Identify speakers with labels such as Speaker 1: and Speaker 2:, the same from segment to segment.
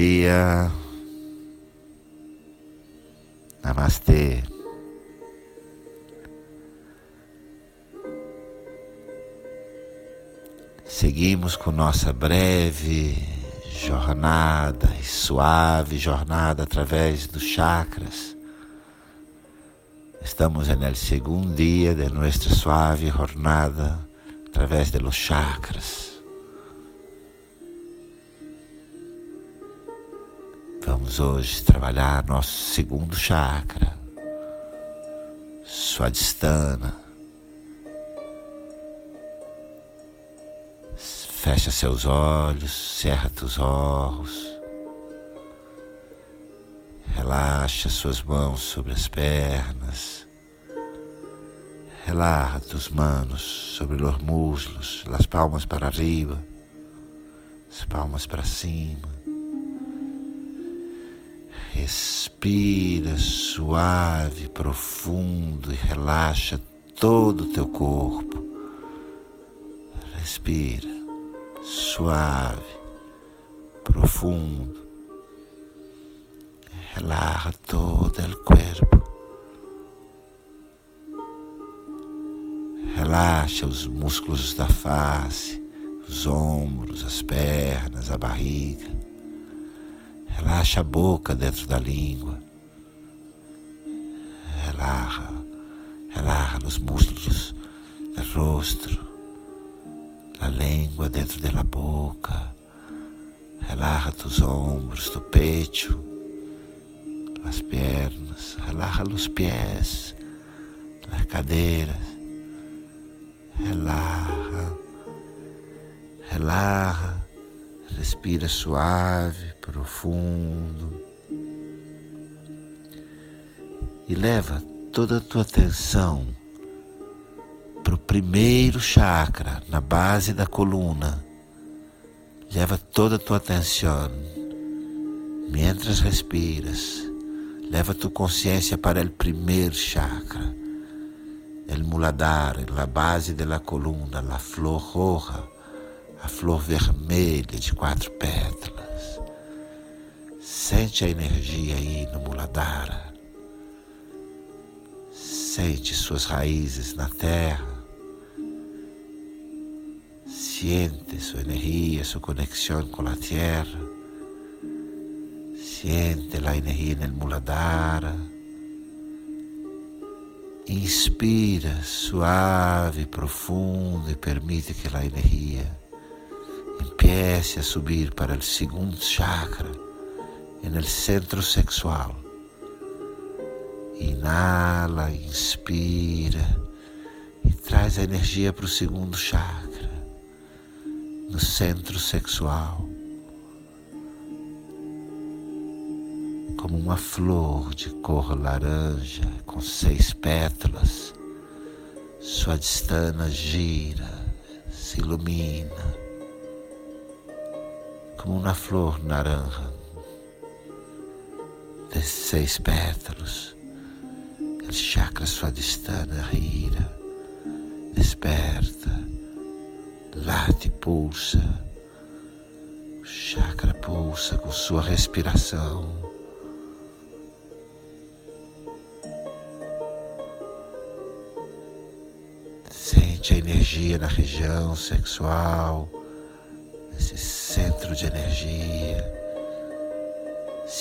Speaker 1: dia. Namastê. Seguimos com nossa breve jornada suave jornada através dos chakras. Estamos no segundo dia de nossa suave jornada através dos chakras. Vamos hoje trabalhar nosso segundo chakra, Swadhisthana. Fecha seus olhos, cerra teus olhos. Relaxa suas mãos sobre as pernas. Relaxa tus manos sobre os muslos, as palmas para arriba, as palmas para cima. Respira suave, profundo e relaxa todo o teu corpo. Respira suave, profundo. Relaxa todo o corpo. Relaxa os músculos da face, os ombros, as pernas, a barriga. Relaxa a boca dentro da língua. Relaxa, relaxa nos músculos do rosto, a língua dentro da boca. Relaxa os ombros, do peito, as pernas. Relaxa os pés, as cadeiras. Relaxa, relaxa, respira suave profundo e leva toda a tua atenção para o primeiro chakra, na base da coluna. Leva toda a tua atenção, mientras respiras, leva tua consciência para o primeiro chakra, el muladhara, na base da coluna, a flor roja, a flor vermelha de quatro pétalas. Sente a energia aí no Muladhara. Sente suas raízes na terra. Siente sua energia, sua conexão com a terra. Siente a energia no Muladhara. Inspira suave, profundo e permite que a energia empiece a subir para o segundo chakra en el centro sexual. Inala, inspira e traz a energia para o segundo chakra, no centro sexual. Como uma flor de cor laranja com seis pétalas, sua distana gira, se ilumina, como uma flor naranja desses seis pétalos, o chakra swadhisthana gira, desperta, late, pulsa, o chakra pulsa com sua respiração. Sente a energia na região sexual, esse centro de energia.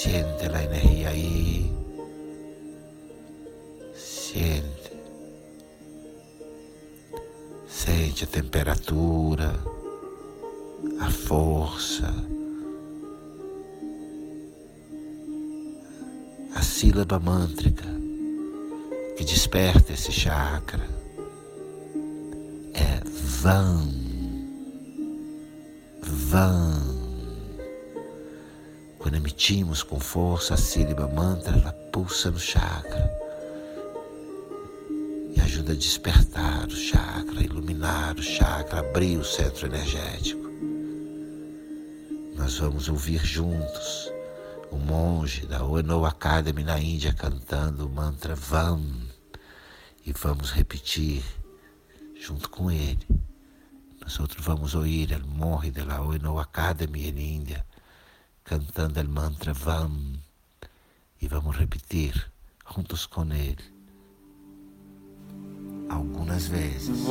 Speaker 1: Siente la energía ahí. Siente. Sente a temperatura, a força, a sílaba mântrica que desperta esse chakra é Vam. Vam. Quando emitimos com força a sílaba mantra, ela pulsa no chakra e ajuda a despertar o chakra, iluminar o chakra, abrir o centro energético. Nós vamos ouvir juntos o monge da Ueno Academy na Índia cantando o mantra Vam e vamos repetir junto com ele. No Nosotros vamos oír el monge de la ONU Academy en India cantando el mantra VAM e vamos repetir juntos com ele algumas vezes.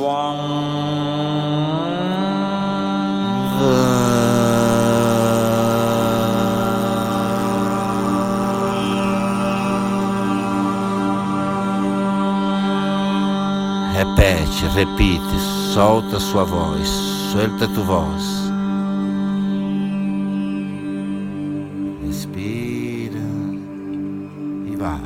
Speaker 1: Repete, repite, solta sua voz, solta tua voz. Respira e vá.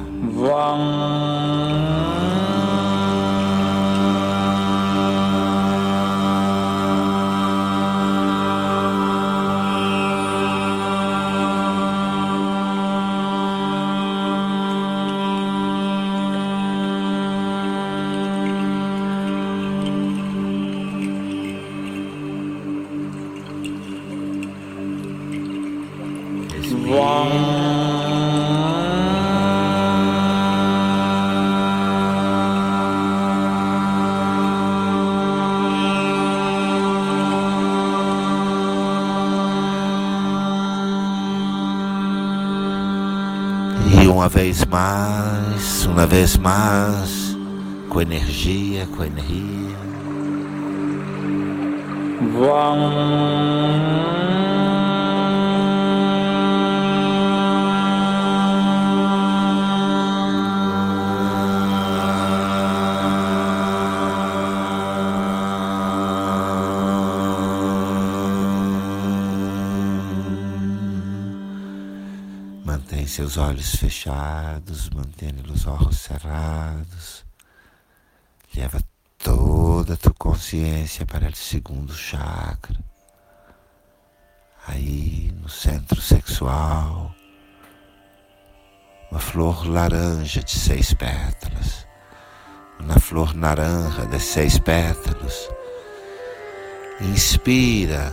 Speaker 1: E uma vez mais, uma vez mais, com energia, com energia. Mantém seus olhos fechados, mantendo os olhos cerrados. Leva toda a tua consciência para o segundo chakra. Aí no centro sexual, uma flor laranja de seis pétalas. Uma flor naranja de seis pétalas. Inspira,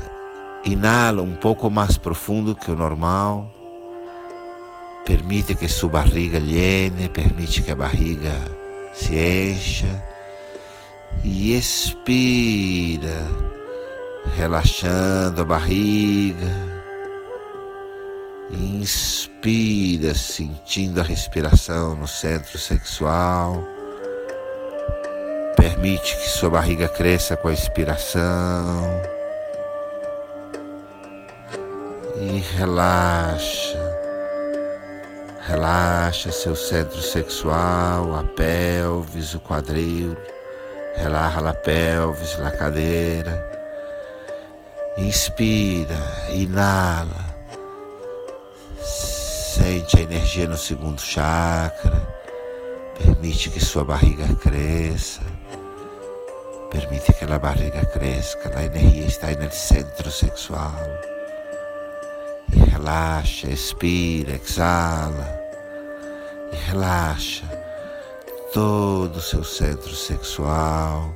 Speaker 1: inala um pouco mais profundo que o normal permite que sua barriga llene, permite que a barriga se encha e expira, relaxando a barriga. Inspira, sentindo a respiração no centro sexual. Permite que sua barriga cresça com a expiração. E relaxa. Relaxa seu centro sexual, a pelvis, o quadril. Relaxa a pelvis, a cadeira. Inspira, inala. Sente a energia no segundo chakra. Permite que sua barriga cresça. Permite que a barriga cresça. A energia está no centro sexual. Relaxa, expira, exala. E relaxa todo o seu centro sexual,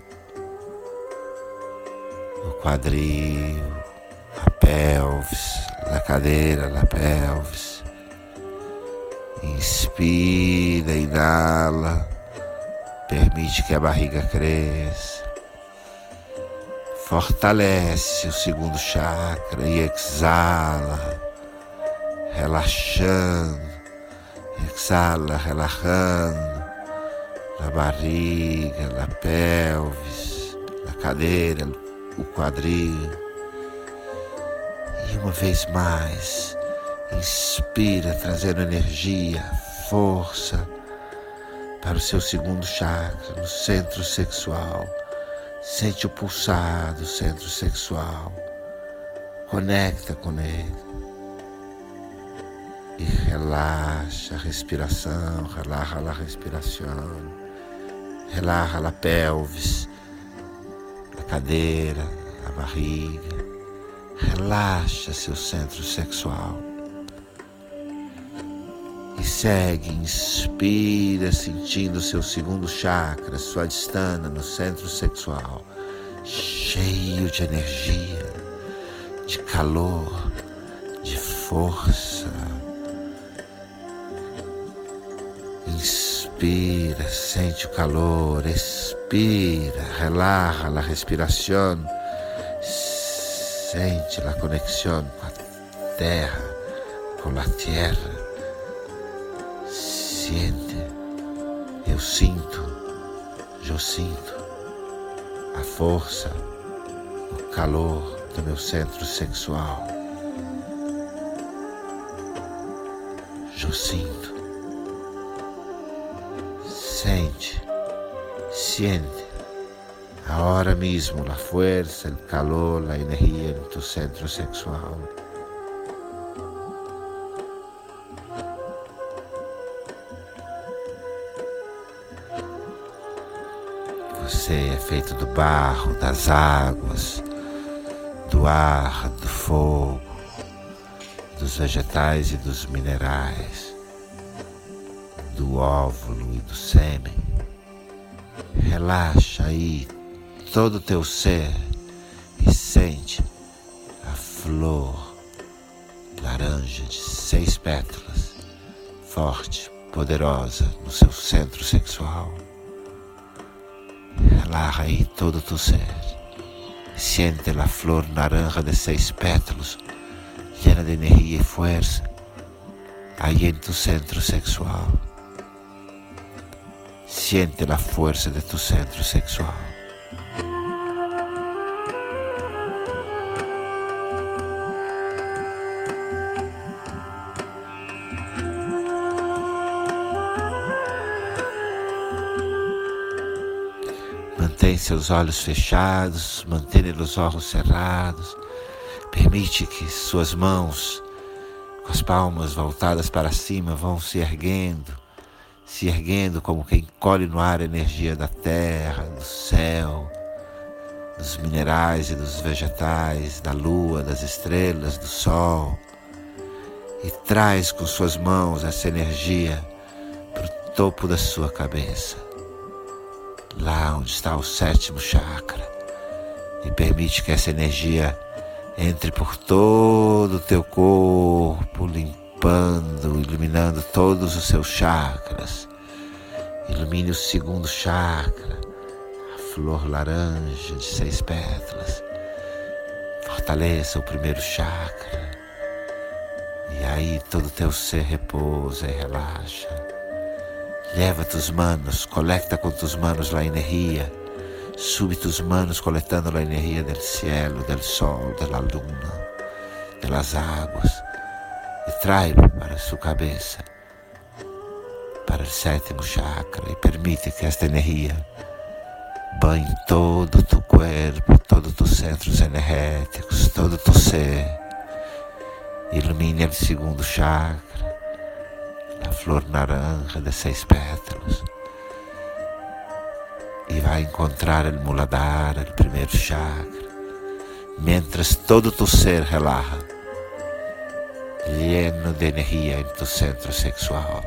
Speaker 1: o quadril, a pelvis, a cadeira, a pelvis. Inspira, inala, permite que a barriga cresça. Fortalece o segundo chakra e exala, relaxando, exala, relaxando a barriga, a pelvis, a cadeira, o quadril. E uma vez mais, inspira, trazendo energia, força para o seu segundo chakra, no centro sexual. Sente o pulsar do centro sexual. Conecta com ele. E relaxa a respiração, relaxa a respiração. Relaxa a pelvis, a cadeira, a barriga. Relaxa seu centro sexual. E segue, inspira, sentindo seu segundo chakra, sua distância no centro sexual, cheio de energia, de calor, de força. Inspira, sente o calor, expira, relaxa a respiração, Sente a conexão com a terra, com a terra. Siente, eu sinto, eu sinto a força, o calor do meu centro sexual. Eu sinto, sente, siente Ahora mismo la fuerza, el calor, la energía en tu centro sexual. Você é feito do barro, das águas, do ar, do fogo, dos vegetais e dos minerais, do óvulo e do sêmen. Relaxa aí todo o teu ser e sente a flor laranja de seis pétalas, forte, poderosa no seu centro sexual. Relaxa aí todo o teu ser. Siente a flor naranja de seis pétalos, llena de energia e força, aí em tu centro sexual. Siente a força de tu centro sexual. Mantém seus olhos fechados, mantenha os olhos cerrados. Permite que suas mãos, com as palmas voltadas para cima, vão se erguendo, se erguendo como quem colhe no ar a energia da terra, do céu, dos minerais e dos vegetais, da lua, das estrelas, do sol. E traz com suas mãos essa energia para o topo da sua cabeça lá onde está o sétimo chakra, e permite que essa energia entre por todo o teu corpo, limpando, iluminando todos os seus chakras. Ilumine o segundo chakra, a flor laranja de seis pétalas. Fortaleça o primeiro chakra. E aí todo o teu ser repousa e relaxa. Leva tus manos, colecta con tus manos la energía. Sube tus manos colectando la energía del cielo, del sol, de la luna, de las aguas y tráelo para su cabeza, para el séptimo chakra y permite que esta energía banhe todo tu cuerpo, todos tus centros energéticos, todo tu ser. Ilumine el segundo chakra a flor naranja de seis pétalos e vai encontrar o muladhara, o primeiro chakra, mientras todo tu ser relaja, lleno de energia em tu centro sexual.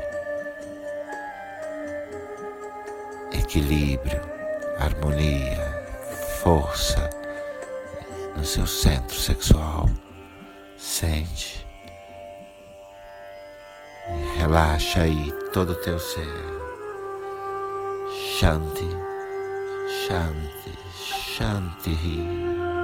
Speaker 1: Equilíbrio, harmonia, força no seu centro sexual. Sente Relaxa aí todo o teu ser. Shanti, Shanti, Shanti.